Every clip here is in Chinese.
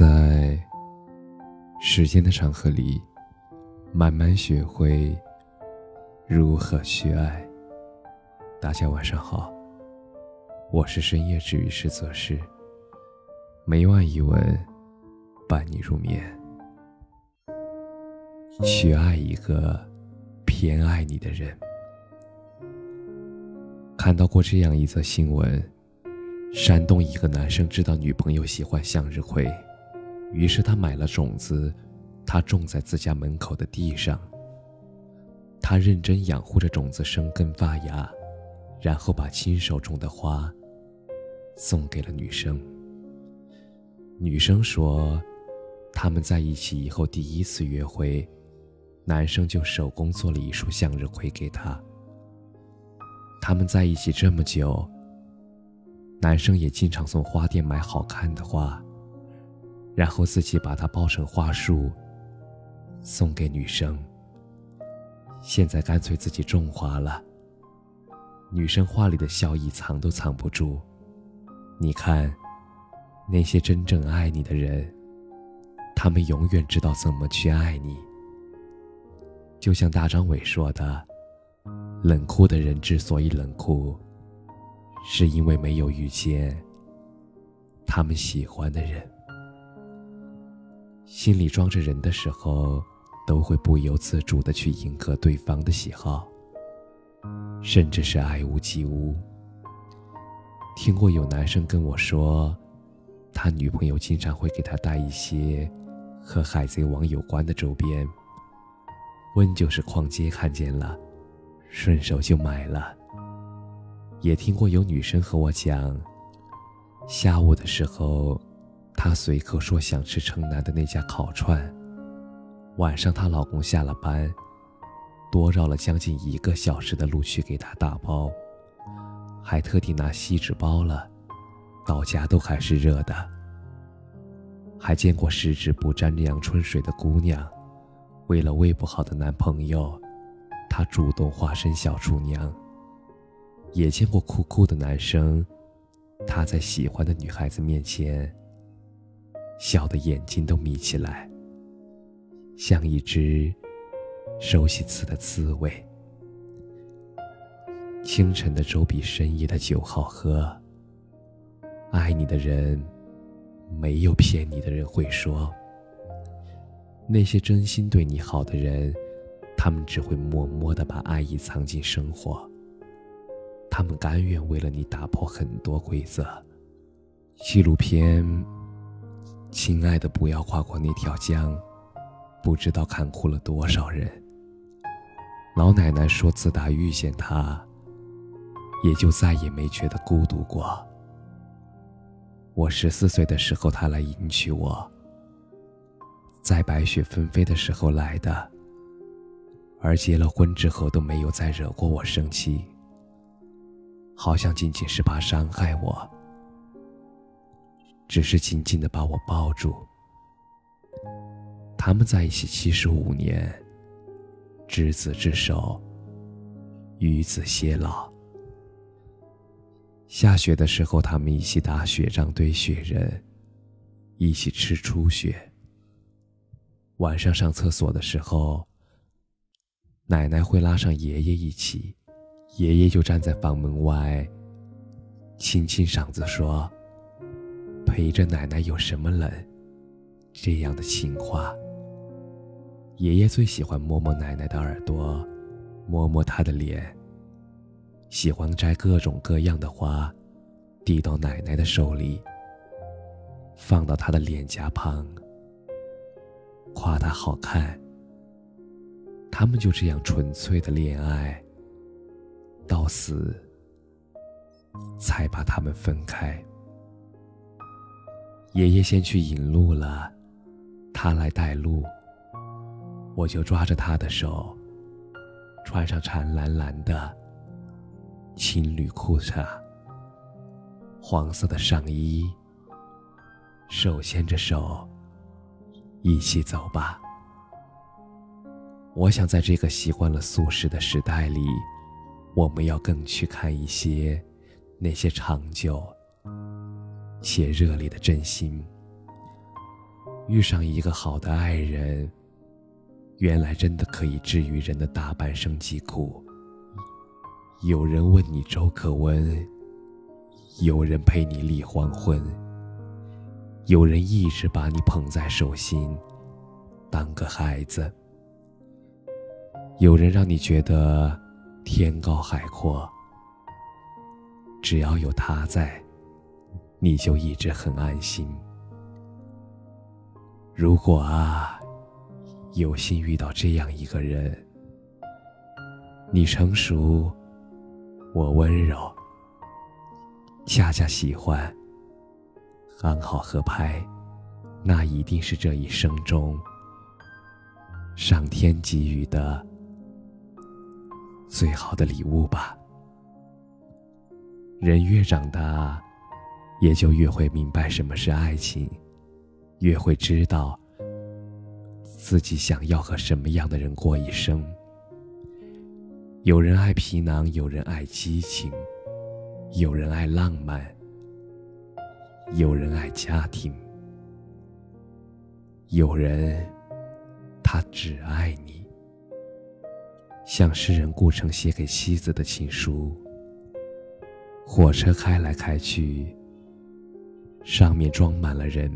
在时间的长河里，慢慢学会如何去爱。大家晚上好，我是深夜治愈师泽师，每晚一文伴你入眠。去爱一个偏爱你的人。看到过这样一则新闻。山东一个男生知道女朋友喜欢向日葵，于是他买了种子，他种在自家门口的地上。他认真养护着种子生根发芽，然后把亲手种的花送给了女生。女生说，他们在一起以后第一次约会，男生就手工做了一束向日葵给她。他们在一起这么久。男生也经常从花店买好看的花，然后自己把它包成花束，送给女生。现在干脆自己种花了。女生话里的笑意藏都藏不住。你看，那些真正爱你的人，他们永远知道怎么去爱你。就像大张伟说的：“冷酷的人之所以冷酷。”是因为没有遇见他们喜欢的人，心里装着人的时候，都会不由自主的去迎合对方的喜好，甚至是爱屋及乌。听过有男生跟我说，他女朋友经常会给他带一些和海贼王有关的周边，问就是逛街看见了，顺手就买了。也听过有女生和我讲，下午的时候，她随口说想吃城南的那家烤串。晚上她老公下了班，多绕了将近一个小时的路去给她打包，还特地拿锡纸包了，到家都还是热的。还见过十指不沾阳春水的姑娘，为了胃不好的男朋友，她主动化身小厨娘。也见过酷酷的男生，他在喜欢的女孩子面前，笑的眼睛都眯起来，像一只熟悉刺的刺猬。清晨的粥比深夜的酒好喝。爱你的人，没有骗你的人会说。那些真心对你好的人，他们只会默默的把爱意藏进生活。他们甘愿为了你打破很多规则。纪录片《亲爱的，不要跨过那条江》，不知道看哭了多少人。老奶奶说，自打遇见他，也就再也没觉得孤独过。我十四岁的时候，他来迎娶我，在白雪纷飞的时候来的，而结了婚之后都没有再惹过我生气。好像仅仅是怕伤害我，只是紧紧的把我抱住。他们在一起七十五年，执子之手，与子偕老。下雪的时候，他们一起打雪仗、堆雪人，一起吃初雪。晚上上厕所的时候，奶奶会拉上爷爷一起。爷爷就站在房门外，清清嗓子说：“陪着奶奶有什么冷？”这样的情话。爷爷最喜欢摸摸奶奶的耳朵，摸摸她的脸。喜欢摘各种各样的花，递到奶奶的手里，放到她的脸颊旁，夸她好看。他们就这样纯粹的恋爱。到死，才把他们分开。爷爷先去引路了，他来带路。我就抓着他的手，穿上缠蓝蓝的青旅裤衩，黄色的上衣，手牵着手，一起走吧。我想在这个习惯了素食的时代里。我们要更去看一些那些长久且热烈的真心。遇上一个好的爱人，原来真的可以治愈人的大半生疾苦。有人问你粥可温，有人陪你立黄昏，有人一直把你捧在手心，当个孩子。有人让你觉得天高海阔，只要有他在，你就一直很安心。如果啊，有幸遇到这样一个人，你成熟，我温柔，恰恰喜欢，刚好合拍，那一定是这一生中上天给予的。最好的礼物吧。人越长大，也就越会明白什么是爱情，越会知道自己想要和什么样的人过一生。有人爱皮囊，有人爱激情，有人爱浪漫，有人爱家庭，有人他只爱你。像诗人顾城写给妻子的情书。火车开来开去，上面装满了人，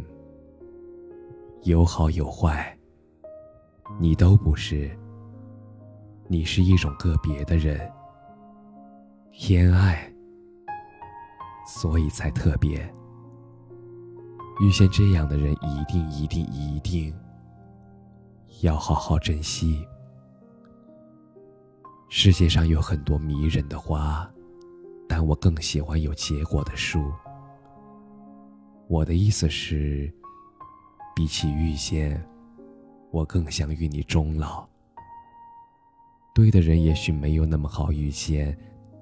有好有坏，你都不是。你是一种个别的人，偏爱，所以才特别。遇见这样的人，一定一定一定要好好珍惜。世界上有很多迷人的花，但我更喜欢有结果的树。我的意思是，比起遇见，我更想与你终老。对的人也许没有那么好遇见，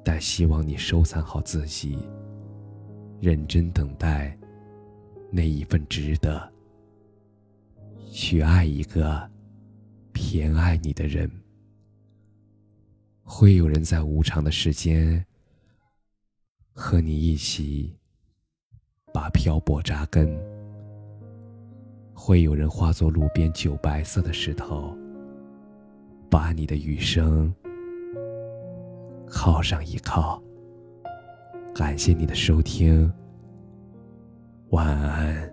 但希望你收藏好自己，认真等待那一份值得，去爱一个偏爱你的人。会有人在无常的时间和你一起把漂泊扎根，会有人化作路边酒白色的石头，把你的余生靠上依靠。感谢你的收听，晚安。